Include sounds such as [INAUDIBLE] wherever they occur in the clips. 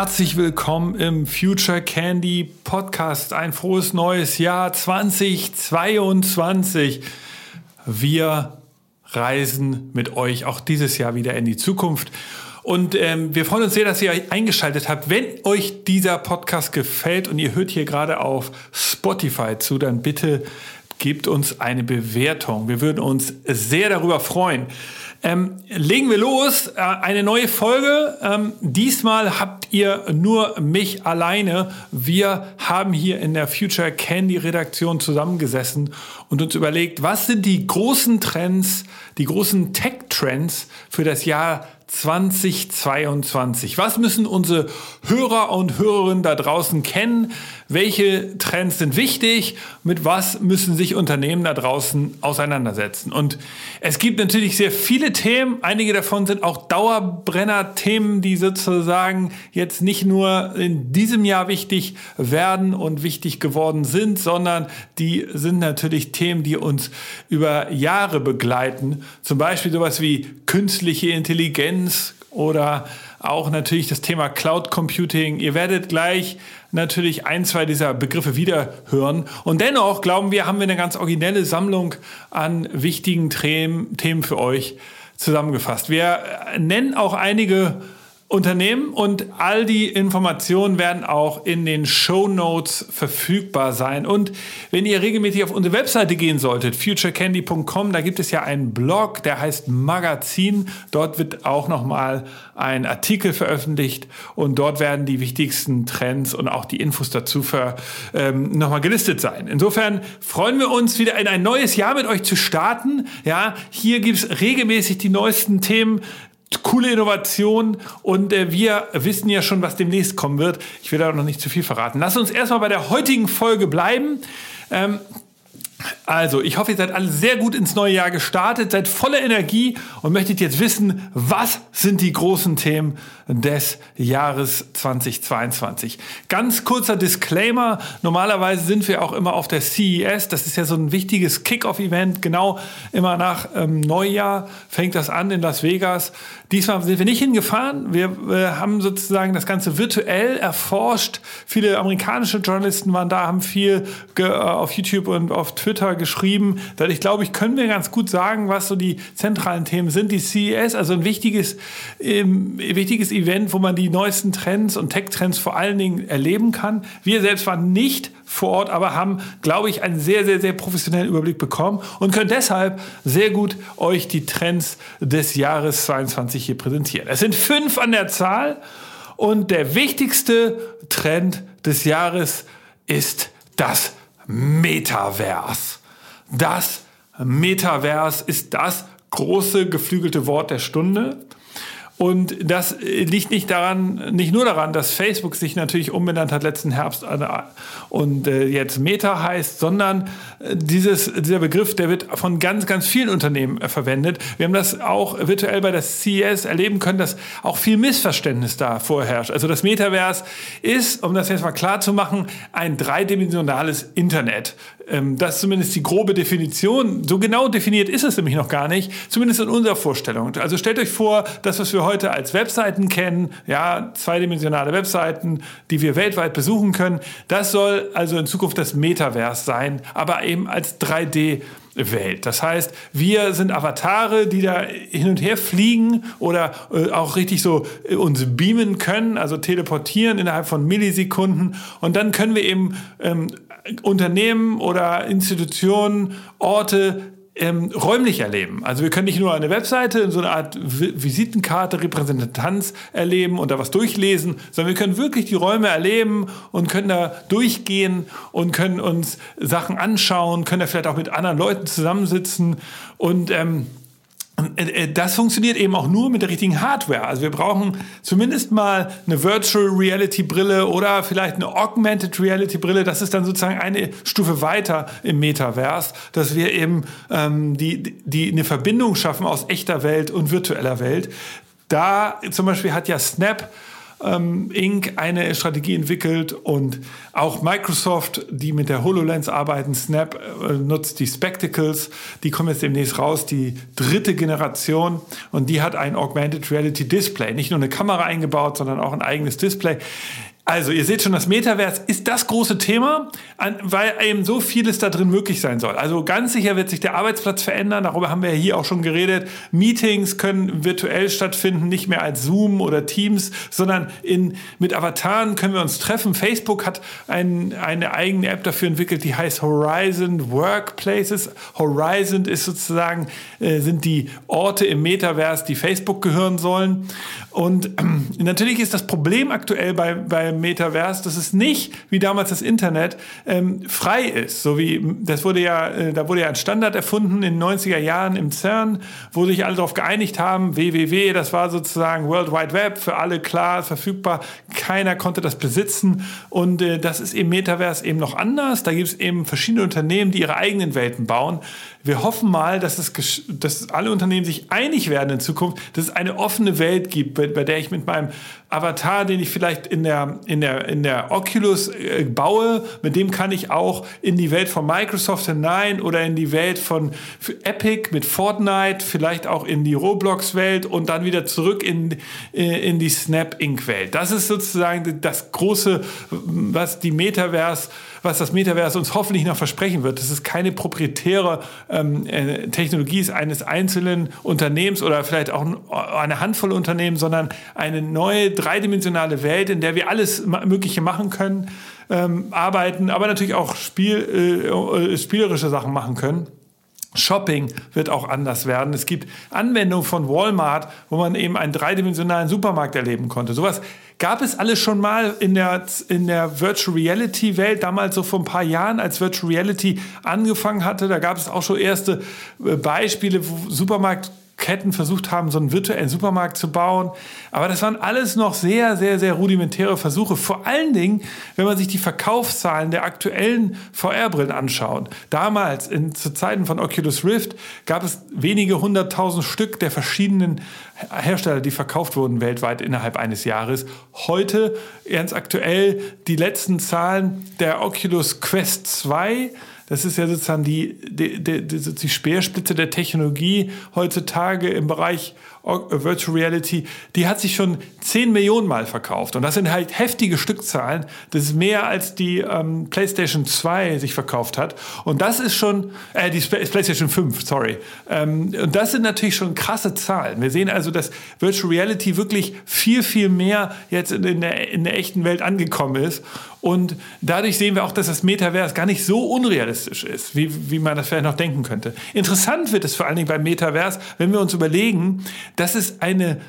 Herzlich willkommen im Future Candy Podcast. Ein frohes neues Jahr 2022. Wir reisen mit euch auch dieses Jahr wieder in die Zukunft. Und ähm, wir freuen uns sehr, dass ihr eingeschaltet habt. Wenn euch dieser Podcast gefällt und ihr hört hier gerade auf Spotify zu, dann bitte gebt uns eine Bewertung. Wir würden uns sehr darüber freuen. Ähm, legen wir los. Äh, eine neue Folge. Ähm, diesmal habt ihr nur mich alleine. Wir haben hier in der Future Candy Redaktion zusammengesessen und uns überlegt, was sind die großen Trends, die großen Tech-Trends für das Jahr 2022. Was müssen unsere Hörer und Hörerinnen da draußen kennen? Welche Trends sind wichtig? Mit was müssen sich Unternehmen da draußen auseinandersetzen? Und es gibt natürlich sehr viele Themen. Einige davon sind auch Dauerbrenner-Themen, die sozusagen jetzt nicht nur in diesem Jahr wichtig werden und wichtig geworden sind, sondern die sind natürlich Themen, die uns über Jahre begleiten. Zum Beispiel sowas wie künstliche Intelligenz oder auch natürlich das Thema Cloud Computing. Ihr werdet gleich natürlich ein, zwei dieser Begriffe wieder hören. Und dennoch glauben wir, haben wir eine ganz originelle Sammlung an wichtigen Themen für euch zusammengefasst. Wir nennen auch einige Unternehmen und all die Informationen werden auch in den Show Notes verfügbar sein. Und wenn ihr regelmäßig auf unsere Webseite gehen solltet, futurecandy.com, da gibt es ja einen Blog, der heißt Magazin. Dort wird auch nochmal ein Artikel veröffentlicht und dort werden die wichtigsten Trends und auch die Infos dazu ähm, nochmal gelistet sein. Insofern freuen wir uns wieder in ein neues Jahr mit euch zu starten. Ja, hier gibt's regelmäßig die neuesten Themen coole Innovation und äh, wir wissen ja schon, was demnächst kommen wird. Ich will da noch nicht zu viel verraten. Lass uns erstmal bei der heutigen Folge bleiben. Ähm, also, ich hoffe, ihr seid alle sehr gut ins neue Jahr gestartet, seid voller Energie und möchtet jetzt wissen, was sind die großen Themen des Jahres 2022. Ganz kurzer Disclaimer. Normalerweise sind wir auch immer auf der CES. Das ist ja so ein wichtiges Kick-Off-Event. Genau immer nach ähm, Neujahr fängt das an in Las Vegas. Diesmal sind wir nicht hingefahren. Wir äh, haben sozusagen das Ganze virtuell erforscht. Viele amerikanische Journalisten waren da, haben viel äh, auf YouTube und auf Twitter geschrieben. Dadurch, glaube ich, können wir ganz gut sagen, was so die zentralen Themen sind. Die CES, also ein wichtiges, ähm, wichtiges Event, wo man die neuesten Trends und Tech-Trends vor allen Dingen erleben kann. Wir selbst waren nicht vor Ort, aber haben, glaube ich, einen sehr, sehr, sehr professionellen Überblick bekommen und können deshalb sehr gut euch die Trends des Jahres 22 hier präsentieren. Es sind fünf an der Zahl und der wichtigste Trend des Jahres ist das Metaverse. Das Metaverse ist das große geflügelte Wort der Stunde. Und das liegt nicht daran, nicht nur daran, dass Facebook sich natürlich umbenannt hat letzten Herbst und äh, jetzt Meta heißt, sondern äh, dieses, dieser Begriff, der wird von ganz, ganz vielen Unternehmen äh, verwendet. Wir haben das auch virtuell bei der CES erleben können, dass auch viel Missverständnis da vorherrscht. Also das Metaverse ist, um das jetzt mal klar zu machen, ein dreidimensionales Internet. Ähm, das ist zumindest die grobe Definition. So genau definiert ist es nämlich noch gar nicht, zumindest in unserer Vorstellung. Also stellt euch vor, das, was wir heute als Webseiten kennen, ja, zweidimensionale Webseiten, die wir weltweit besuchen können, das soll also in Zukunft das Metaverse sein, aber eben als 3D Welt. Das heißt, wir sind Avatare, die da hin und her fliegen oder äh, auch richtig so äh, uns beamen können, also teleportieren innerhalb von Millisekunden. Und dann können wir eben ähm, Unternehmen oder Institutionen, Orte ähm, räumlich erleben. Also wir können nicht nur eine Webseite, so eine Art Visitenkarte, Repräsentanz erleben und da was durchlesen, sondern wir können wirklich die Räume erleben und können da durchgehen und können uns Sachen anschauen, können da vielleicht auch mit anderen Leuten zusammensitzen und ähm, äh, äh, das funktioniert eben auch nur mit der richtigen Hardware. Also wir brauchen zumindest mal eine Virtual Reality Brille oder vielleicht eine Augmented Reality Brille. Das ist dann sozusagen eine Stufe weiter im Metaverse, dass wir eben ähm, die, die eine Verbindung schaffen aus echter Welt und virtueller Welt. Da zum Beispiel hat ja Snap ähm, Inc. eine Strategie entwickelt und auch Microsoft, die mit der HoloLens arbeiten, Snap äh, nutzt die Spectacles, die kommen jetzt demnächst raus, die dritte Generation und die hat ein Augmented Reality Display, nicht nur eine Kamera eingebaut, sondern auch ein eigenes Display. Also, ihr seht schon, das Metaverse ist das große Thema, weil eben so vieles da drin möglich sein soll. Also ganz sicher wird sich der Arbeitsplatz verändern. Darüber haben wir ja hier auch schon geredet. Meetings können virtuell stattfinden, nicht mehr als Zoom oder Teams, sondern in, mit Avataren können wir uns treffen. Facebook hat ein, eine eigene App dafür entwickelt, die heißt Horizon Workplaces. Horizon ist sozusagen, äh, sind die Orte im Metaverse, die Facebook gehören sollen. Und äh, [CLEARS THROAT] natürlich ist das Problem aktuell bei, bei Metaverse, dass es nicht wie damals das Internet ähm, frei ist. So wie das wurde ja, äh, da wurde ja ein Standard erfunden in den 90er Jahren im CERN, wo sich alle darauf geeinigt haben, WWW, das war sozusagen World Wide Web, für alle klar verfügbar, keiner konnte das besitzen und äh, das ist im Metaverse eben noch anders. Da gibt es eben verschiedene Unternehmen, die ihre eigenen Welten bauen. Wir hoffen mal, dass, es, dass alle Unternehmen sich einig werden in Zukunft, dass es eine offene Welt gibt, bei, bei der ich mit meinem Avatar, den ich vielleicht in der, in der, in der Oculus äh, baue, mit dem kann ich auch in die Welt von Microsoft hinein oder in die Welt von Epic mit Fortnite, vielleicht auch in die Roblox-Welt und dann wieder zurück in, äh, in die Snap Inc-Welt. Das ist sozusagen das große, was die Metaverse was das Metaverse uns hoffentlich noch versprechen wird. Das ist keine proprietäre ähm, äh, Technologie ist eines einzelnen Unternehmens oder vielleicht auch eine Handvoll Unternehmen, sondern eine neue dreidimensionale Welt, in der wir alles Mögliche machen können, ähm, arbeiten, aber natürlich auch Spiel, äh, spielerische Sachen machen können. Shopping wird auch anders werden. Es gibt Anwendungen von Walmart, wo man eben einen dreidimensionalen Supermarkt erleben konnte. Sowas gab es alles schon mal in der, in der Virtual Reality Welt, damals so vor ein paar Jahren, als Virtual Reality angefangen hatte. Da gab es auch schon erste äh, Beispiele, wo Supermarkt Ketten versucht haben, so einen virtuellen Supermarkt zu bauen. Aber das waren alles noch sehr, sehr, sehr rudimentäre Versuche. Vor allen Dingen, wenn man sich die Verkaufszahlen der aktuellen VR-Brillen anschaut. Damals, in, zu Zeiten von Oculus Rift, gab es wenige hunderttausend Stück der verschiedenen Hersteller, die verkauft wurden weltweit innerhalb eines Jahres. Heute, ganz aktuell, die letzten Zahlen der Oculus Quest 2 das ist ja sozusagen die, die, die, die Speerspitze der Technologie heutzutage im Bereich Virtual Reality, die hat sich schon 10 Millionen Mal verkauft. Und das sind halt heftige Stückzahlen. Das ist mehr als die ähm, PlayStation 2 sich verkauft hat. Und das ist schon, äh, die PlayStation 5, sorry. Ähm, und das sind natürlich schon krasse Zahlen. Wir sehen also, dass Virtual Reality wirklich viel, viel mehr jetzt in der, in der echten Welt angekommen ist. Und dadurch sehen wir auch, dass das Metaverse gar nicht so unrealistisch ist, wie, wie man das vielleicht noch denken könnte. Interessant wird es vor allen Dingen beim Metaverse, wenn wir uns überlegen, dass es eine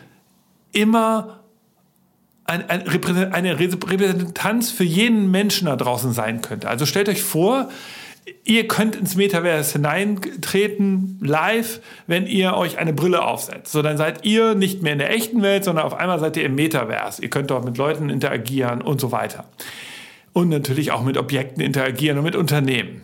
immer eine Repräsentanz für jeden Menschen da draußen sein könnte. Also stellt euch vor, ihr könnt ins Metaverse hineintreten, live, wenn ihr euch eine Brille aufsetzt. So, dann seid ihr nicht mehr in der echten Welt, sondern auf einmal seid ihr im Metaverse. Ihr könnt dort mit Leuten interagieren und so weiter. Und natürlich auch mit Objekten interagieren und mit Unternehmen.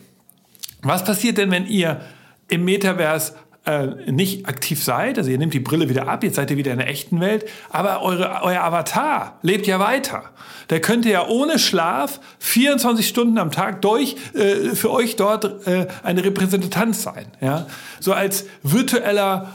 Was passiert denn, wenn ihr im Metaverse äh, nicht aktiv seid, also ihr nehmt die Brille wieder ab, jetzt seid ihr wieder in der echten Welt, aber eure, euer Avatar lebt ja weiter. Der könnte ja ohne Schlaf 24 Stunden am Tag durch äh, für euch dort äh, eine Repräsentanz sein. Ja? So als virtueller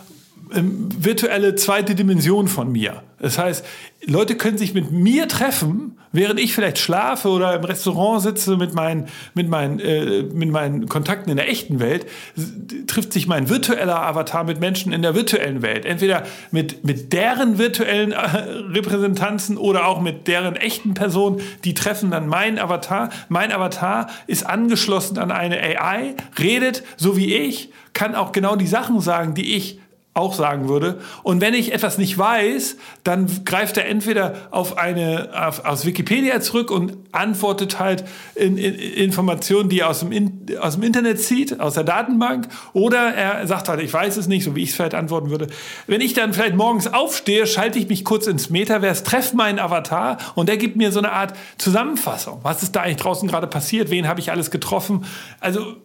virtuelle zweite Dimension von mir. Das heißt, Leute können sich mit mir treffen, während ich vielleicht schlafe oder im Restaurant sitze mit meinen, mit meinen, äh, mit meinen Kontakten in der echten Welt, trifft sich mein virtueller Avatar mit Menschen in der virtuellen Welt. Entweder mit, mit deren virtuellen äh, Repräsentanzen oder auch mit deren echten Personen, die treffen dann meinen Avatar. Mein Avatar ist angeschlossen an eine AI, redet so wie ich, kann auch genau die Sachen sagen, die ich auch sagen würde. Und wenn ich etwas nicht weiß, dann greift er entweder auf eine auf, aus Wikipedia zurück und antwortet halt in, in Informationen, die er aus dem, in, aus dem Internet zieht, aus der Datenbank, oder er sagt halt, ich weiß es nicht, so wie ich es vielleicht antworten würde. Wenn ich dann vielleicht morgens aufstehe, schalte ich mich kurz ins Metaverse, treffe meinen Avatar und der gibt mir so eine Art Zusammenfassung. Was ist da eigentlich draußen gerade passiert? Wen habe ich alles getroffen? Also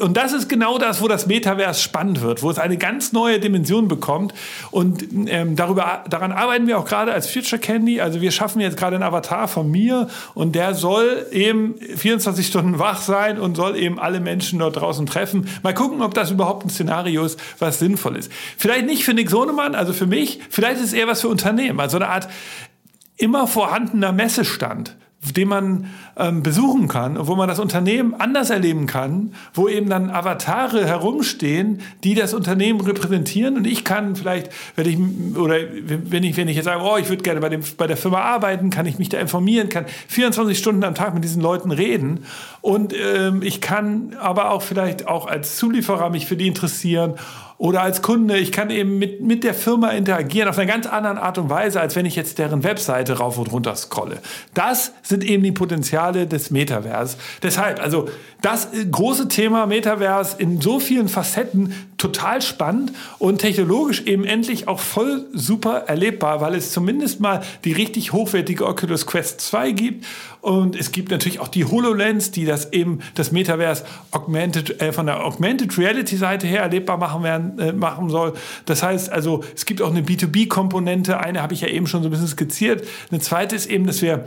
und das ist genau das, wo das Metaverse spannend wird, wo es eine ganz neue Dimension bekommt. Und ähm, darüber, daran arbeiten wir auch gerade als Future Candy. Also wir schaffen jetzt gerade einen Avatar von mir und der soll eben 24 Stunden wach sein und soll eben alle Menschen dort draußen treffen. Mal gucken, ob das überhaupt ein Szenario ist, was sinnvoll ist. Vielleicht nicht für Nick Sonemann, also für mich, vielleicht ist es eher was für Unternehmen. Also eine Art immer vorhandener Messestand den man ähm, besuchen kann, wo man das Unternehmen anders erleben kann, wo eben dann Avatare herumstehen, die das Unternehmen repräsentieren. Und ich kann vielleicht, wenn ich oder wenn ich wenn ich jetzt sage, oh, ich würde gerne bei dem bei der Firma arbeiten, kann ich mich da informieren, kann 24 Stunden am Tag mit diesen Leuten reden und ähm, ich kann aber auch vielleicht auch als Zulieferer mich für die interessieren oder als Kunde, ich kann eben mit, mit der Firma interagieren auf eine ganz andere Art und Weise, als wenn ich jetzt deren Webseite rauf und runter scrolle. Das sind eben die Potenziale des Metavers. Deshalb, also das große Thema Metavers in so vielen Facetten total spannend und technologisch eben endlich auch voll super erlebbar, weil es zumindest mal die richtig hochwertige Oculus Quest 2 gibt und es gibt natürlich auch die HoloLens, die das eben das Metaverse augmented, äh, von der Augmented Reality Seite her erlebbar machen, werden, äh, machen soll. Das heißt also, es gibt auch eine B2B-Komponente. Eine habe ich ja eben schon so ein bisschen skizziert. Eine zweite ist eben, dass wir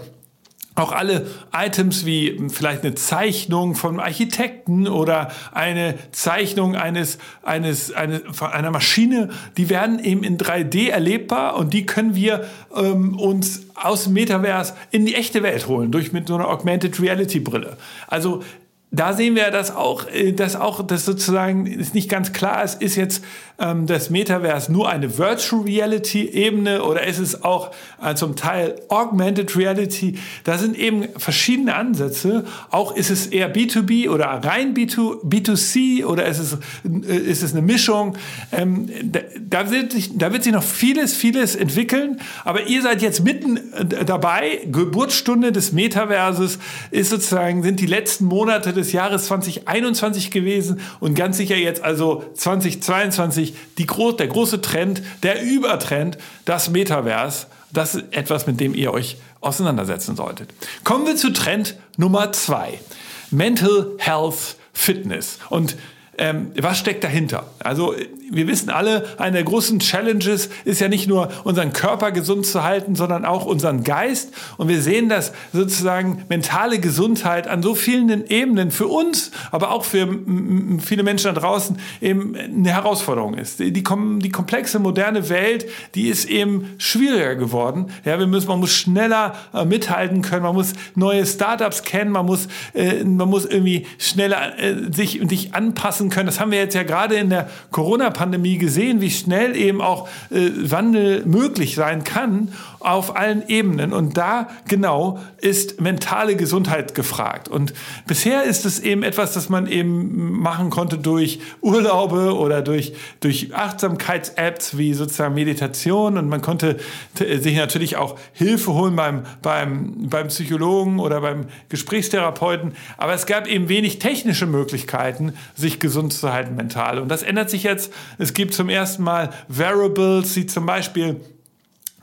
auch alle Items wie vielleicht eine Zeichnung vom Architekten oder eine Zeichnung eines, eines, eines, einer Maschine, die werden eben in 3D erlebbar und die können wir ähm, uns aus dem Metaverse in die echte Welt holen, durch mit so einer Augmented Reality Brille. Also da sehen wir, dass auch, äh, dass auch, das sozusagen ist nicht ganz klar ist, ist jetzt ähm, das Metaverse nur eine Virtual Reality Ebene oder ist es auch äh, zum Teil Augmented Reality? Da sind eben verschiedene Ansätze. Auch ist es eher B2B oder rein B2, B2C oder ist es, äh, ist es eine Mischung? Ähm, da, da, wird sich, da wird sich noch vieles, vieles entwickeln. Aber ihr seid jetzt mitten äh, dabei. Geburtsstunde des Metaverses ist sozusagen, sind die letzten Monate des des Jahres 2021 gewesen und ganz sicher jetzt also 2022 die, der große Trend, der Übertrend, das Metaverse. Das ist etwas, mit dem ihr euch auseinandersetzen solltet. Kommen wir zu Trend Nummer zwei. Mental Health Fitness. Und ähm, was steckt dahinter? Also wir wissen alle, eine der großen Challenges ist ja nicht nur unseren Körper gesund zu halten, sondern auch unseren Geist. Und wir sehen, dass sozusagen mentale Gesundheit an so vielen Ebenen für uns, aber auch für viele Menschen da draußen eben eine Herausforderung ist. Die, die, die komplexe moderne Welt, die ist eben schwieriger geworden. Ja, wir müssen, man muss schneller äh, mithalten können, man muss neue Startups kennen, man muss, äh, man muss irgendwie schneller äh, sich, sich anpassen können. Das haben wir jetzt ja gerade in der Corona-Pandemie Pandemie gesehen, wie schnell eben auch äh, Wandel möglich sein kann auf allen Ebenen. Und da genau ist mentale Gesundheit gefragt. Und bisher ist es eben etwas, das man eben machen konnte durch Urlaube oder durch, durch Achtsamkeits-Apps wie sozusagen Meditation. Und man konnte sich natürlich auch Hilfe holen beim, beim, beim Psychologen oder beim Gesprächstherapeuten. Aber es gab eben wenig technische Möglichkeiten, sich gesund zu halten mental. Und das ändert sich jetzt es gibt zum ersten Mal Variables, die zum Beispiel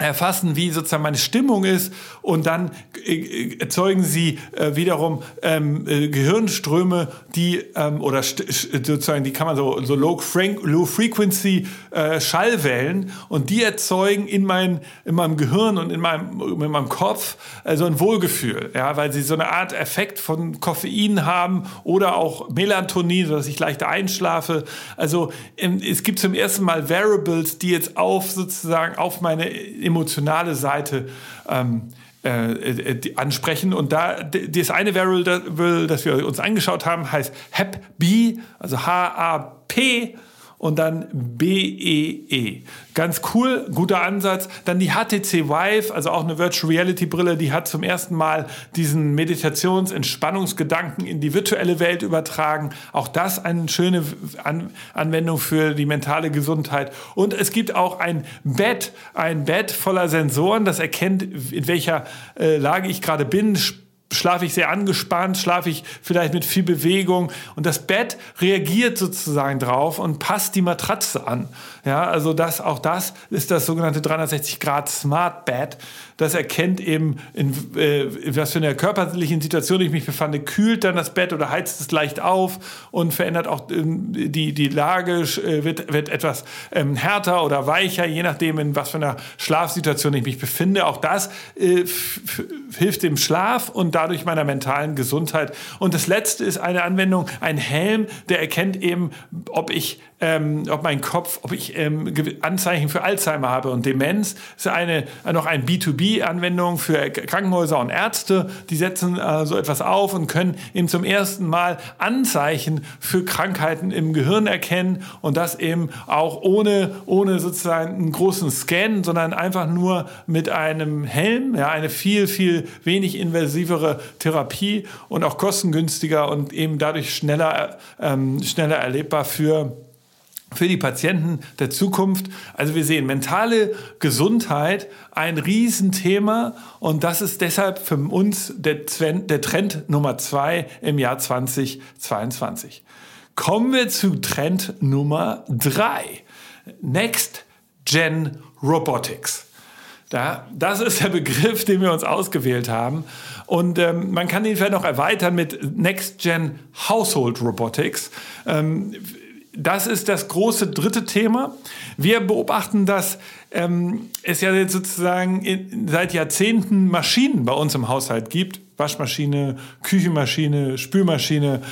erfassen, wie sozusagen meine Stimmung ist und dann äh, erzeugen sie äh, wiederum ähm, äh, Gehirnströme, die ähm, oder sozusagen die kann man so so Low, Low Frequency äh, Schallwellen und die erzeugen in, mein, in meinem Gehirn und in meinem in meinem Kopf äh, so ein Wohlgefühl, ja, weil sie so eine Art Effekt von Koffein haben oder auch Melatonin, sodass ich leichter einschlafe. Also ähm, es gibt zum ersten Mal Variables, die jetzt auf sozusagen auf meine emotionale Seite ähm, äh, äh ansprechen. Und da das eine Variable, das wir uns angeschaut haben, heißt HAP-B, also H-A-P und dann BEE. E. Ganz cool, guter Ansatz. Dann die HTC Vive, also auch eine Virtual Reality Brille, die hat zum ersten Mal diesen Meditations-, Entspannungsgedanken in die virtuelle Welt übertragen. Auch das eine schöne An Anwendung für die mentale Gesundheit. Und es gibt auch ein Bett, ein Bett voller Sensoren, das erkennt, in welcher äh, Lage ich gerade bin, schlafe ich sehr angespannt, schlafe ich vielleicht mit viel Bewegung und das Bett reagiert sozusagen drauf und passt die Matratze an. Ja, also das, auch das ist das sogenannte 360 Grad Smart Bed. Das erkennt eben, in, äh, in was für einer körperlichen Situation ich mich befande, kühlt dann das Bett oder heizt es leicht auf und verändert auch ähm, die, die Lage, äh, wird, wird etwas ähm, härter oder weicher, je nachdem, in was für einer Schlafsituation ich mich befinde. Auch das äh, hilft dem Schlaf und dadurch meiner mentalen Gesundheit. Und das letzte ist eine Anwendung, ein Helm, der erkennt eben, ob ich ähm, ob mein Kopf, ob ich ähm, Anzeichen für Alzheimer habe und Demenz. Das ist eine, noch eine B2B-Anwendung für Krankenhäuser und Ärzte. Die setzen äh, so etwas auf und können eben zum ersten Mal Anzeichen für Krankheiten im Gehirn erkennen und das eben auch ohne, ohne sozusagen einen großen Scan, sondern einfach nur mit einem Helm, ja, eine viel, viel wenig invasivere Therapie und auch kostengünstiger und eben dadurch schneller, ähm, schneller erlebbar für für die Patienten der Zukunft. Also wir sehen mentale Gesundheit ein Riesenthema und das ist deshalb für uns der, Trend Nummer zwei im Jahr 2022. Kommen wir zu Trend Nummer drei. Next Gen Robotics. Da, das ist der Begriff, den wir uns ausgewählt haben. Und ähm, man kann ihn vielleicht noch erweitern mit Next Gen Household Robotics. Ähm, das ist das große dritte Thema. Wir beobachten, dass ähm, es ja jetzt sozusagen in, seit Jahrzehnten Maschinen bei uns im Haushalt gibt. Waschmaschine, Küchenmaschine, Spülmaschine,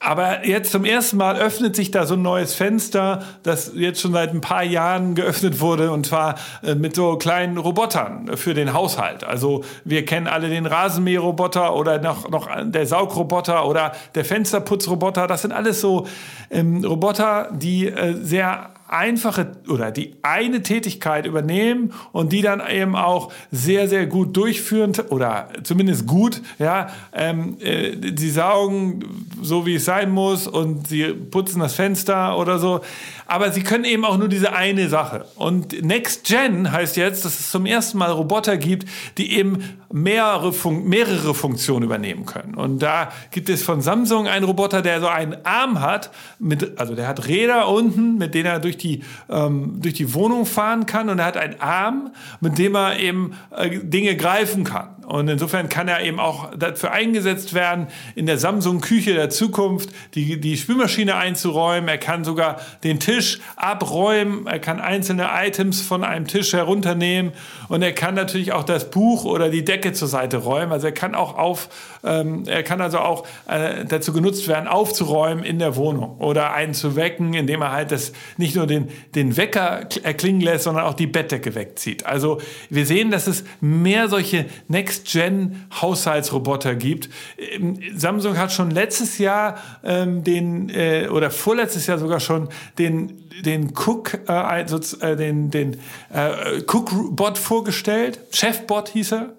aber jetzt zum ersten Mal öffnet sich da so ein neues Fenster, das jetzt schon seit ein paar Jahren geöffnet wurde und zwar äh, mit so kleinen Robotern für den Haushalt. Also wir kennen alle den Rasenmäherroboter oder noch, noch der Saugroboter oder der Fensterputzroboter. Das sind alles so ähm, Roboter, die äh, sehr einfache oder die eine Tätigkeit übernehmen und die dann eben auch sehr, sehr gut durchführen oder zumindest gut. Ja, ähm, äh, sie saugen so, wie es sein muss und sie putzen das Fenster oder so. Aber sie können eben auch nur diese eine Sache. Und Next Gen heißt jetzt, dass es zum ersten Mal Roboter gibt, die eben mehrere, Fun mehrere Funktionen übernehmen können. Und da gibt es von Samsung einen Roboter, der so einen Arm hat, mit, also der hat Räder unten, mit denen er durch die, ähm, durch die Wohnung fahren kann. Und er hat einen Arm, mit dem er eben äh, Dinge greifen kann. Und insofern kann er eben auch dafür eingesetzt werden, in der Samsung-Küche der Zukunft die, die Spülmaschine einzuräumen. Er kann sogar den Tisch abräumen. Er kann einzelne Items von einem Tisch herunternehmen. Und er kann natürlich auch das Buch oder die Decke zur Seite räumen. Also er kann auch auf, ähm, er kann also auch äh, dazu genutzt werden, aufzuräumen in der Wohnung oder einen zu wecken, indem er halt das nicht nur den, den Wecker erklingen lässt, sondern auch die Bettdecke wegzieht. Also wir sehen, dass es mehr solche Next Next-Gen-Haushaltsroboter gibt. Ähm, Samsung hat schon letztes Jahr ähm, den, äh, oder vorletztes Jahr sogar schon den den Cook, äh, äh, den, den äh, Cook-Bot vorgestellt. Chefbot hieß er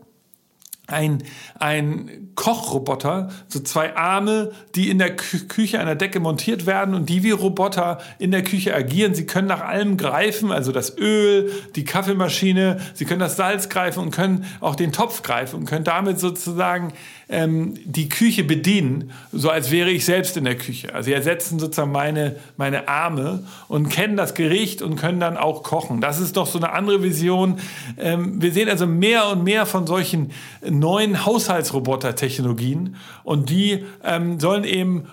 ein, ein Kochroboter, so zwei Arme, die in der Kü Küche an der Decke montiert werden und die wie Roboter in der Küche agieren. Sie können nach allem greifen, also das Öl, die Kaffeemaschine, sie können das Salz greifen und können auch den Topf greifen und können damit sozusagen ähm, die Küche bedienen, so als wäre ich selbst in der Küche. Also sie ersetzen sozusagen meine, meine Arme und kennen das Gericht und können dann auch kochen. Das ist doch so eine andere Vision. Ähm, wir sehen also mehr und mehr von solchen neuen Haushaltsroboter-Technologien und die ähm, sollen eben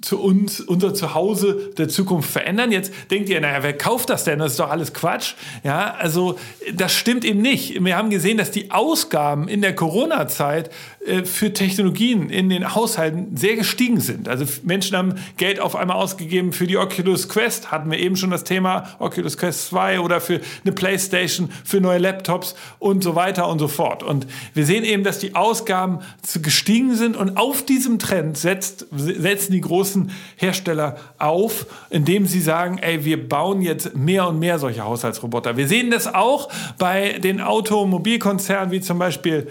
zu uns, unser Zuhause der Zukunft verändern. Jetzt denkt ihr, naja, wer kauft das denn? Das ist doch alles Quatsch. Ja, also das stimmt eben nicht. Wir haben gesehen, dass die Ausgaben in der Corona-Zeit äh, für Technologien in den Haushalten sehr gestiegen sind. Also Menschen haben Geld auf einmal ausgegeben für die Oculus Quest, hatten wir eben schon das Thema Oculus Quest 2 oder für eine Playstation, für neue Laptops und so weiter und so fort. Und wir sehen eben, dass die Ausgaben gestiegen sind und auf diesem Trend setzt, setzen die großen Hersteller auf, indem sie sagen, ey, wir bauen jetzt mehr und mehr solche Haushaltsroboter. Wir sehen das auch bei den Automobilkonzernen wie zum Beispiel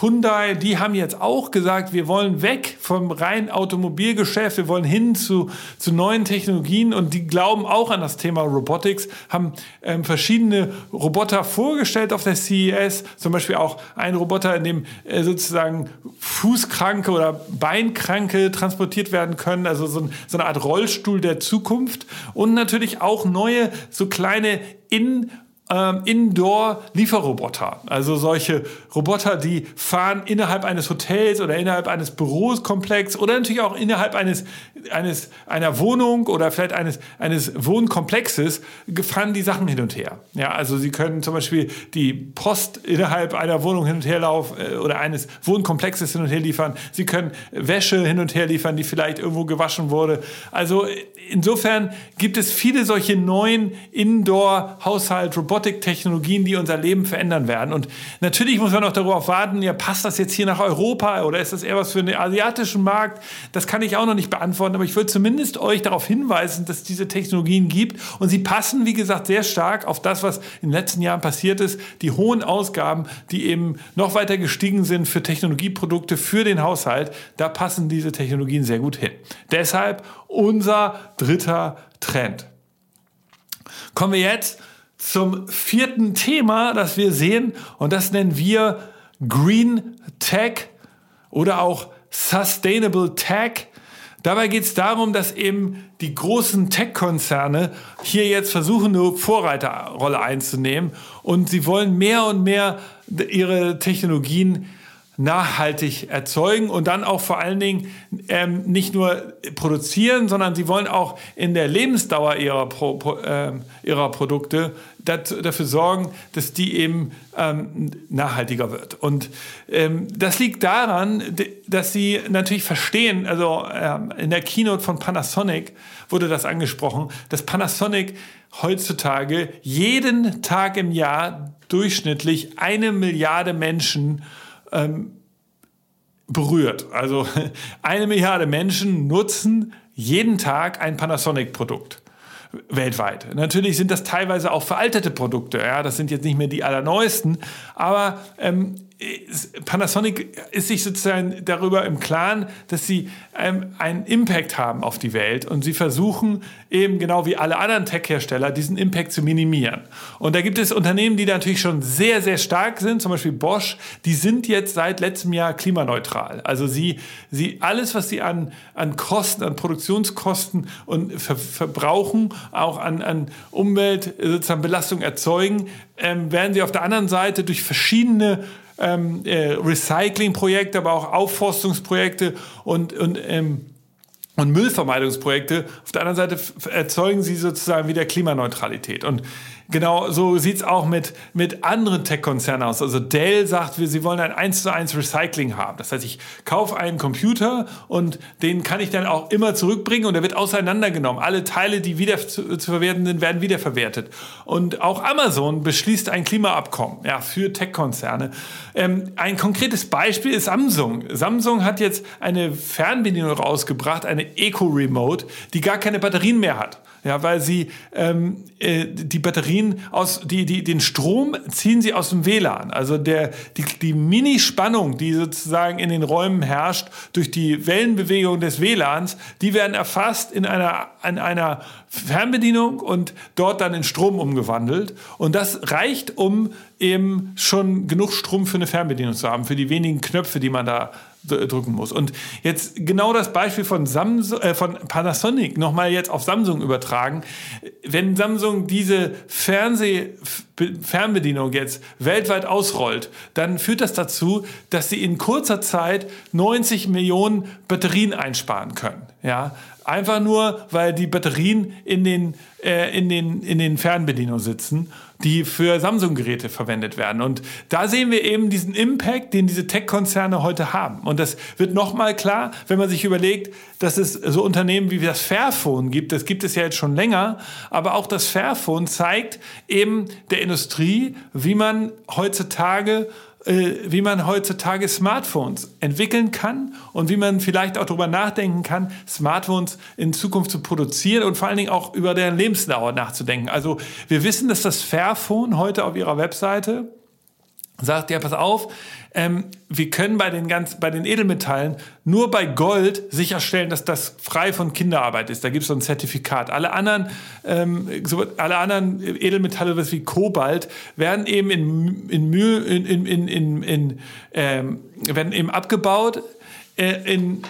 Hyundai, die haben jetzt auch gesagt, wir wollen weg vom reinen Automobilgeschäft, wir wollen hin zu, zu neuen Technologien und die glauben auch an das Thema Robotics, haben ähm, verschiedene Roboter vorgestellt auf der CES, zum Beispiel auch ein Roboter, in dem äh, sozusagen Fußkranke oder Beinkranke transportiert werden können, also so, ein, so eine Art Rollstuhl der Zukunft und natürlich auch neue, so kleine in ähm, Indoor-Lieferroboter. Also solche Roboter, die fahren innerhalb eines Hotels oder innerhalb eines Bürokomplex oder natürlich auch innerhalb eines, eines, einer Wohnung oder vielleicht eines, eines Wohnkomplexes fahren die Sachen hin und her. Ja, also sie können zum Beispiel die Post innerhalb einer Wohnung hin und her laufen äh, oder eines Wohnkomplexes hin und her liefern. Sie können Wäsche hin und her liefern, die vielleicht irgendwo gewaschen wurde. Also insofern gibt es viele solche neuen Indoor-Haushalt-Roboter Robotik-Technologien, die unser Leben verändern werden. Und natürlich muss man auch darauf warten, ja, passt das jetzt hier nach Europa oder ist das eher was für den asiatischen Markt? Das kann ich auch noch nicht beantworten, aber ich würde zumindest euch darauf hinweisen, dass es diese Technologien gibt und sie passen, wie gesagt, sehr stark auf das, was in den letzten Jahren passiert ist. Die hohen Ausgaben, die eben noch weiter gestiegen sind für Technologieprodukte für den Haushalt, da passen diese Technologien sehr gut hin. Deshalb unser dritter Trend. Kommen wir jetzt zum vierten Thema, das wir sehen, und das nennen wir Green Tech oder auch Sustainable Tech. Dabei geht es darum, dass eben die großen Tech-Konzerne hier jetzt versuchen, eine Vorreiterrolle einzunehmen. Und sie wollen mehr und mehr ihre Technologien nachhaltig erzeugen und dann auch vor allen Dingen ähm, nicht nur produzieren, sondern sie wollen auch in der Lebensdauer ihrer, Pro, äh, ihrer Produkte dafür sorgen, dass die eben ähm, nachhaltiger wird. Und ähm, das liegt daran, dass sie natürlich verstehen, also ähm, in der Keynote von Panasonic wurde das angesprochen, dass Panasonic heutzutage jeden Tag im Jahr durchschnittlich eine Milliarde Menschen ähm, berührt. Also [LAUGHS] eine Milliarde Menschen nutzen jeden Tag ein Panasonic-Produkt weltweit. Natürlich sind das teilweise auch veraltete Produkte. Ja, das sind jetzt nicht mehr die allerneuesten, aber ähm, Panasonic ist sich sozusagen darüber im Klaren, dass sie ähm, einen Impact haben auf die Welt und sie versuchen eben genau wie alle anderen Tech-Hersteller diesen Impact zu minimieren. Und da gibt es Unternehmen, die natürlich schon sehr, sehr stark sind, zum Beispiel Bosch, die sind jetzt seit letztem Jahr klimaneutral. Also sie, sie alles, was sie an, an Kosten, an Produktionskosten und ver verbrauchen, auch an, an Umwelt sozusagen Belastung erzeugen, ähm, werden sie auf der anderen Seite durch verschiedene ähm, äh, Recyclingprojekte, aber auch Aufforstungsprojekte und, und ähm, und Müllvermeidungsprojekte. Auf der anderen Seite erzeugen sie sozusagen wieder Klimaneutralität. Und Genau, so sieht's auch mit, mit anderen Tech-Konzernen aus. Also Dell sagt, sie wollen ein 1 zu 1 Recycling haben. Das heißt, ich kaufe einen Computer und den kann ich dann auch immer zurückbringen und der wird auseinandergenommen. Alle Teile, die wieder zu, zu verwerten sind, werden wiederverwertet. Und auch Amazon beschließt ein Klimaabkommen ja, für Tech-Konzerne. Ähm, ein konkretes Beispiel ist Samsung. Samsung hat jetzt eine Fernbedienung rausgebracht, eine Eco Remote, die gar keine Batterien mehr hat ja, weil sie ähm, äh, die Batterien aus, die, die, den Strom ziehen sie aus dem WLAN. Also der, die, die Minispannung, die sozusagen in den Räumen herrscht, durch die Wellenbewegung des WLANs, die werden erfasst in einer, in einer Fernbedienung und dort dann in Strom umgewandelt. Und das reicht, um eben schon genug Strom für eine Fernbedienung zu haben, für die wenigen Knöpfe, die man da drücken muss. Und jetzt genau das Beispiel von, Samsung, äh, von Panasonic nochmal jetzt auf Samsung übertragen. Wenn Samsung diese Fernseh Fernbedienung jetzt weltweit ausrollt, dann führt das dazu, dass sie in kurzer Zeit 90 Millionen Batterien einsparen können. Ja, einfach nur, weil die Batterien in den, äh, in den, in den Fernbedienungen sitzen die für Samsung-Geräte verwendet werden. Und da sehen wir eben diesen Impact, den diese Tech-Konzerne heute haben. Und das wird nochmal klar, wenn man sich überlegt, dass es so Unternehmen wie das Fairphone gibt. Das gibt es ja jetzt schon länger. Aber auch das Fairphone zeigt eben der Industrie, wie man heutzutage wie man heutzutage Smartphones entwickeln kann und wie man vielleicht auch darüber nachdenken kann, Smartphones in Zukunft zu produzieren und vor allen Dingen auch über deren Lebensdauer nachzudenken. Also wir wissen, dass das Fairphone heute auf ihrer Webseite sagt, ja, pass auf, ähm, wir können bei den, ganz, bei den Edelmetallen nur bei Gold sicherstellen, dass das frei von Kinderarbeit ist. Da gibt es so ein Zertifikat. Alle anderen, ähm, so, alle anderen Edelmetalle, was wie Kobalt, werden eben in, in, in, in, in, in, in ähm, werden eben abgebaut äh, in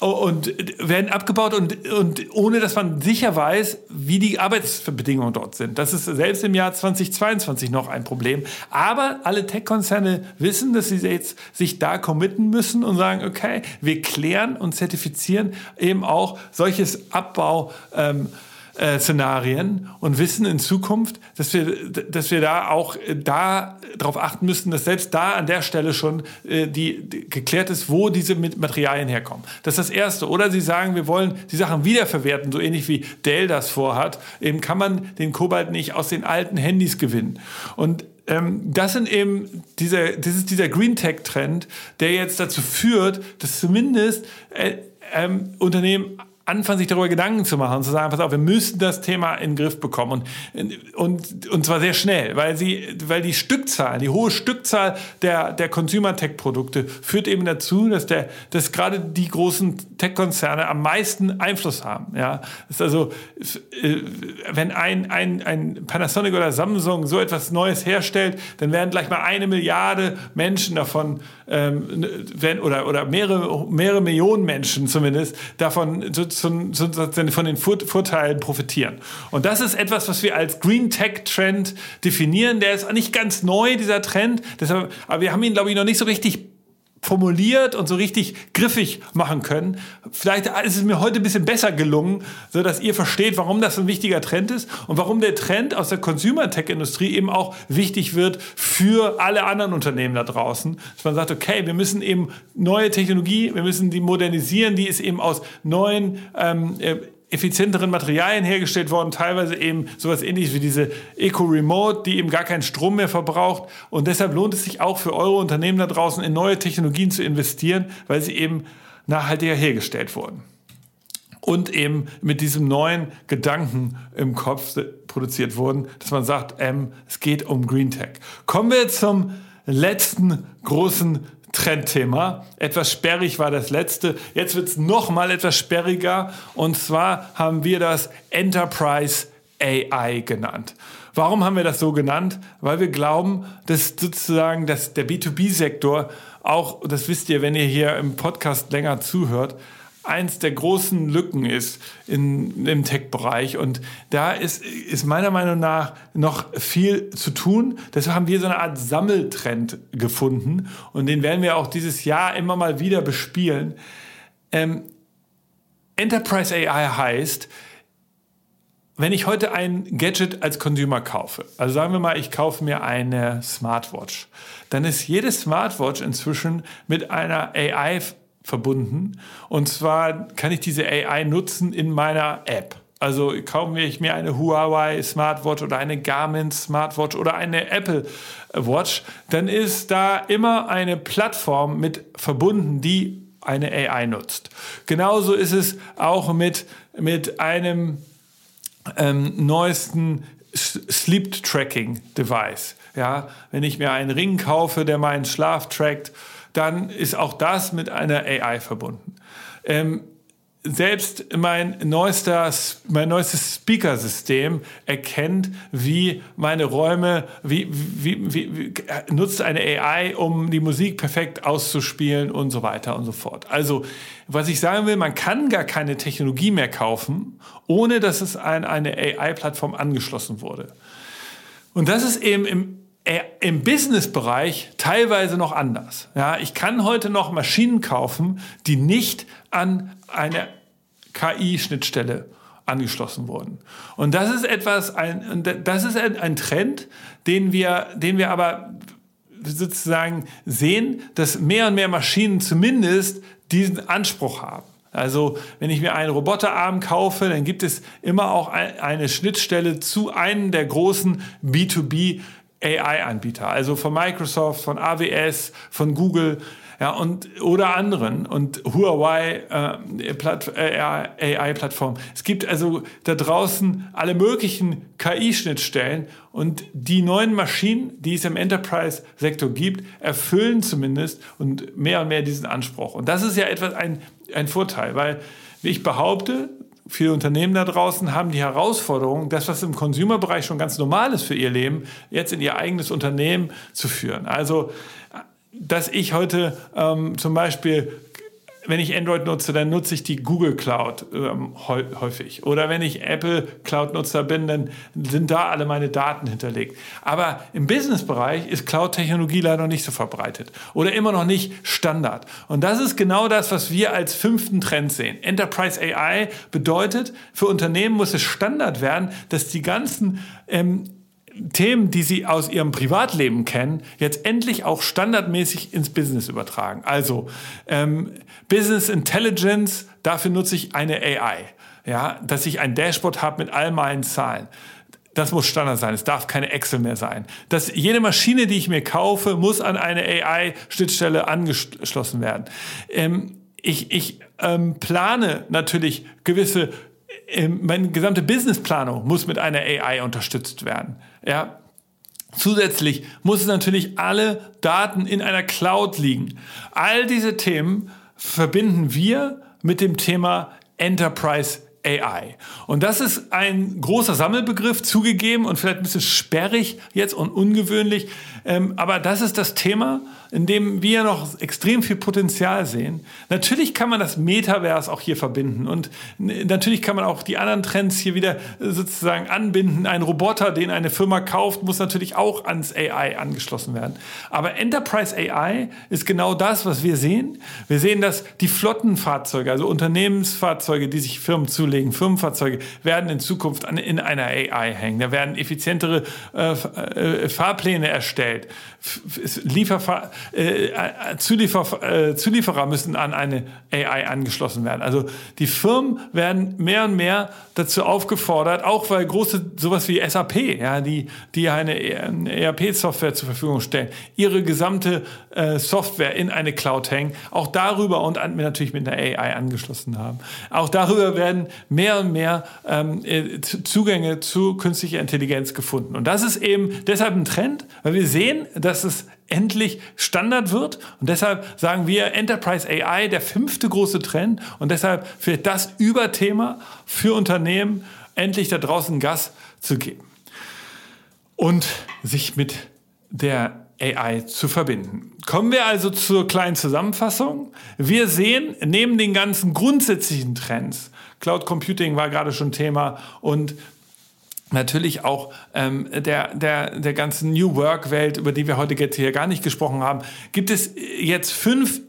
und werden abgebaut und, und ohne dass man sicher weiß, wie die Arbeitsbedingungen dort sind. Das ist selbst im Jahr 2022 noch ein Problem. Aber alle Tech-Konzerne wissen, dass sie jetzt sich da committen müssen und sagen, okay, wir klären und zertifizieren eben auch solches Abbau. Ähm, äh, Szenarien und wissen in Zukunft, dass wir, dass wir da auch äh, da darauf achten müssen, dass selbst da an der Stelle schon äh, die, die, geklärt ist, wo diese Materialien herkommen. Das ist das Erste. Oder Sie sagen, wir wollen die Sachen wiederverwerten, so ähnlich wie Dell das vorhat. Eben kann man den Kobalt nicht aus den alten Handys gewinnen. Und ähm, das sind eben dieser, das ist dieser Green Tech Trend, der jetzt dazu führt, dass zumindest äh, ähm, Unternehmen anfangen, sich darüber Gedanken zu machen und zu sagen, pass auf, wir müssen das Thema in den Griff bekommen und, und, und zwar sehr schnell, weil, sie, weil die Stückzahl, die hohe Stückzahl der, der Consumer-Tech-Produkte führt eben dazu, dass, der, dass gerade die großen Tech-Konzerne am meisten Einfluss haben. Ja? Das ist also, äh, wenn ein, ein, ein Panasonic oder Samsung so etwas Neues herstellt, dann werden gleich mal eine Milliarde Menschen davon, ähm, wenn, oder, oder mehrere, mehrere Millionen Menschen zumindest davon sozusagen von, von den Vorteilen profitieren. Und das ist etwas, was wir als Green Tech Trend definieren. Der ist nicht ganz neu, dieser Trend. Deshalb, aber wir haben ihn, glaube ich, noch nicht so richtig formuliert und so richtig griffig machen können. Vielleicht ist es mir heute ein bisschen besser gelungen, so dass ihr versteht, warum das ein wichtiger Trend ist und warum der Trend aus der Consumer Tech Industrie eben auch wichtig wird für alle anderen Unternehmen da draußen. Dass man sagt, okay, wir müssen eben neue Technologie, wir müssen die modernisieren, die ist eben aus neuen ähm, äh, effizienteren Materialien hergestellt worden, teilweise eben sowas ähnliches wie diese Eco Remote, die eben gar keinen Strom mehr verbraucht. Und deshalb lohnt es sich auch für eure Unternehmen da draußen in neue Technologien zu investieren, weil sie eben nachhaltiger hergestellt wurden. Und eben mit diesem neuen Gedanken im Kopf produziert wurden, dass man sagt, ähm, es geht um Green Tech. Kommen wir zum letzten großen Trendthema. Etwas sperrig war das letzte. Jetzt wird es noch mal etwas sperriger. Und zwar haben wir das Enterprise AI genannt. Warum haben wir das so genannt? Weil wir glauben, dass sozusagen dass der B2B-Sektor auch, das wisst ihr, wenn ihr hier im Podcast länger zuhört, eins der großen Lücken ist in, im Tech-Bereich. Und da ist, ist meiner Meinung nach noch viel zu tun. Deshalb haben wir so eine Art Sammeltrend gefunden. Und den werden wir auch dieses Jahr immer mal wieder bespielen. Ähm, Enterprise AI heißt, wenn ich heute ein Gadget als Consumer kaufe, also sagen wir mal, ich kaufe mir eine Smartwatch, dann ist jede Smartwatch inzwischen mit einer AI verbunden. Und zwar kann ich diese AI nutzen in meiner App. Also kaufe ich mir eine Huawei Smartwatch oder eine Garmin Smartwatch oder eine Apple Watch, dann ist da immer eine Plattform mit verbunden, die eine AI nutzt. Genauso ist es auch mit, mit einem ähm, neuesten Sleep Tracking Device. Ja, wenn ich mir einen Ring kaufe, der meinen Schlaf trackt, dann ist auch das mit einer AI verbunden. Ähm, selbst mein, neuester, mein neuestes Speaker-System erkennt, wie meine Räume, wie, wie, wie, wie, nutzt eine AI, um die Musik perfekt auszuspielen und so weiter und so fort. Also, was ich sagen will, man kann gar keine Technologie mehr kaufen, ohne dass es an eine AI-Plattform angeschlossen wurde. Und das ist eben im im Business-Bereich teilweise noch anders. Ja, ich kann heute noch Maschinen kaufen, die nicht an eine KI-Schnittstelle angeschlossen wurden. Und das ist etwas, ein, das ist ein, Trend, den wir, den wir aber sozusagen sehen, dass mehr und mehr Maschinen zumindest diesen Anspruch haben. Also wenn ich mir einen Roboterarm kaufe, dann gibt es immer auch eine Schnittstelle zu einem der großen B2B AI-Anbieter, also von Microsoft, von AWS, von Google, ja, und, oder anderen und Huawei äh, AI-Plattform. Es gibt also da draußen alle möglichen KI-Schnittstellen und die neuen Maschinen, die es im Enterprise-Sektor gibt, erfüllen zumindest und mehr und mehr diesen Anspruch. Und das ist ja etwas ein, ein Vorteil, weil, wie ich behaupte, viele Unternehmen da draußen haben die Herausforderung, das, was im Consumer-Bereich schon ganz normal ist für ihr Leben, jetzt in ihr eigenes Unternehmen zu führen. Also dass ich heute ähm, zum Beispiel wenn ich Android nutze, dann nutze ich die Google Cloud ähm, häufig. Oder wenn ich Apple Cloud-Nutzer bin, dann sind da alle meine Daten hinterlegt. Aber im Business-Bereich ist Cloud-Technologie leider noch nicht so verbreitet oder immer noch nicht Standard. Und das ist genau das, was wir als fünften Trend sehen. Enterprise AI bedeutet, für Unternehmen muss es Standard werden, dass die ganzen ähm, Themen, die Sie aus Ihrem Privatleben kennen, jetzt endlich auch standardmäßig ins Business übertragen. Also ähm, Business Intelligence, dafür nutze ich eine AI. Ja, dass ich ein Dashboard habe mit all meinen Zahlen. Das muss Standard sein. Es darf keine Excel mehr sein. Dass jede Maschine, die ich mir kaufe, muss an eine AI-Schnittstelle angeschlossen werden. Ähm, ich ich ähm, plane natürlich gewisse meine gesamte Businessplanung muss mit einer AI unterstützt werden. Ja, Zusätzlich muss es natürlich alle Daten in einer Cloud liegen. All diese Themen verbinden wir mit dem Thema Enterprise AI. Und das ist ein großer Sammelbegriff, zugegeben und vielleicht ein bisschen sperrig jetzt und ungewöhnlich. Ähm, aber das ist das Thema, in dem wir noch extrem viel Potenzial sehen. Natürlich kann man das Metaverse auch hier verbinden und natürlich kann man auch die anderen Trends hier wieder sozusagen anbinden. Ein Roboter, den eine Firma kauft, muss natürlich auch ans AI angeschlossen werden. Aber Enterprise AI ist genau das, was wir sehen. Wir sehen, dass die Flottenfahrzeuge, also Unternehmensfahrzeuge, die sich Firmen zulegen, Firmenfahrzeuge, werden in Zukunft in einer AI hängen. Da werden effizientere äh, äh, Fahrpläne erstellt. Lieferfahr äh, äh, Zuliefer äh, Zulieferer müssen an eine AI angeschlossen werden. Also die Firmen werden mehr und mehr dazu aufgefordert, auch weil große sowas wie SAP, ja, die die eine ERP-Software zur Verfügung stellen, ihre gesamte äh, Software in eine Cloud hängen, auch darüber und an, natürlich mit einer AI angeschlossen haben. Auch darüber werden mehr und mehr ähm, äh, Zugänge zu künstlicher Intelligenz gefunden. Und das ist eben deshalb ein Trend, weil wir sehen, dass es endlich Standard wird. Und deshalb sagen wir Enterprise AI, der fünfte große Trend. Und deshalb wird das Überthema für Unternehmen, endlich da draußen Gas zu geben. Und sich mit der AI zu verbinden. Kommen wir also zur kleinen Zusammenfassung. Wir sehen neben den ganzen grundsätzlichen Trends, Cloud Computing war gerade schon Thema und natürlich auch ähm, der, der, der ganzen New Work-Welt, über die wir heute jetzt hier gar nicht gesprochen haben, gibt es jetzt fünf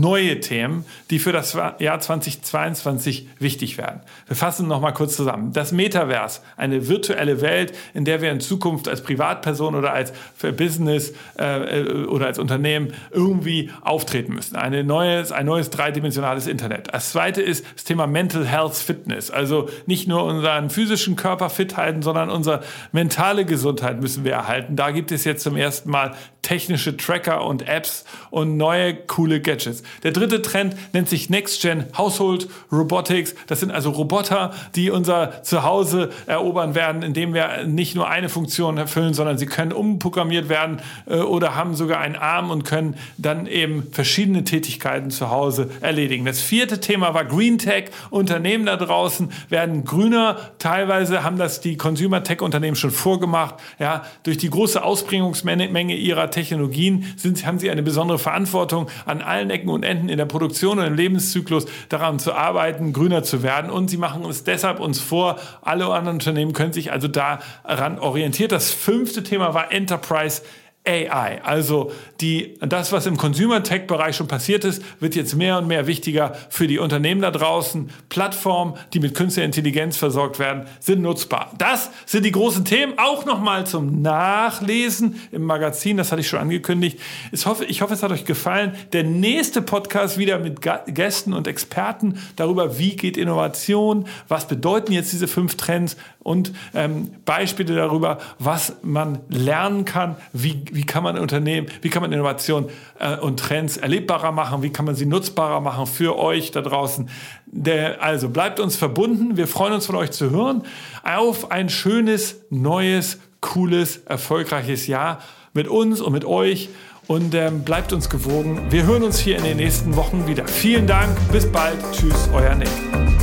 neue Themen, die für das Jahr 2022 wichtig werden. Wir fassen noch mal kurz zusammen. Das Metaverse, eine virtuelle Welt, in der wir in Zukunft als Privatperson oder als Business äh, oder als Unternehmen irgendwie auftreten müssen. Eine neues, ein neues dreidimensionales Internet. Das zweite ist das Thema Mental Health Fitness. Also nicht nur unseren physischen Körper fit halten, sondern unsere mentale Gesundheit müssen wir erhalten. Da gibt es jetzt zum ersten Mal technische Tracker und Apps und neue coole Gadgets. Der dritte Trend nennt sich Next Gen Household Robotics. Das sind also Roboter, die unser Zuhause erobern werden, indem wir nicht nur eine Funktion erfüllen, sondern sie können umprogrammiert werden äh, oder haben sogar einen Arm und können dann eben verschiedene Tätigkeiten zu Hause erledigen. Das vierte Thema war Green Tech. Unternehmen da draußen werden grüner. Teilweise haben das die Consumer Tech Unternehmen schon vorgemacht. Ja, durch die große Ausbringungsmenge ihrer Technologien sind, haben sie eine besondere Verantwortung, an allen Ecken und Enden in der Produktion und im Lebenszyklus daran zu arbeiten, grüner zu werden. Und sie machen es deshalb uns vor. Alle anderen Unternehmen können sich also daran orientieren. Das fünfte Thema war Enterprise AI. Also die, das, was im Consumer Tech-Bereich schon passiert ist, wird jetzt mehr und mehr wichtiger für die Unternehmen da draußen. Plattformen, die mit künstlicher Intelligenz versorgt werden, sind nutzbar. Das sind die großen Themen. Auch nochmal zum Nachlesen im Magazin. Das hatte ich schon angekündigt. Ich hoffe, ich hoffe, es hat euch gefallen. Der nächste Podcast wieder mit Gästen und Experten darüber, wie geht Innovation, was bedeuten jetzt diese fünf Trends und ähm, Beispiele darüber, was man lernen kann, wie, wie kann man Unternehmen, wie kann man Innovation äh, und Trends erlebbarer machen, wie kann man sie nutzbarer machen für euch da draußen. Der, also bleibt uns verbunden. Wir freuen uns von euch zu hören auf ein schönes, neues, cooles, erfolgreiches Jahr mit uns und mit euch und ähm, bleibt uns gewogen. Wir hören uns hier in den nächsten Wochen wieder. Vielen Dank, bis bald. Tschüss, euer Nick.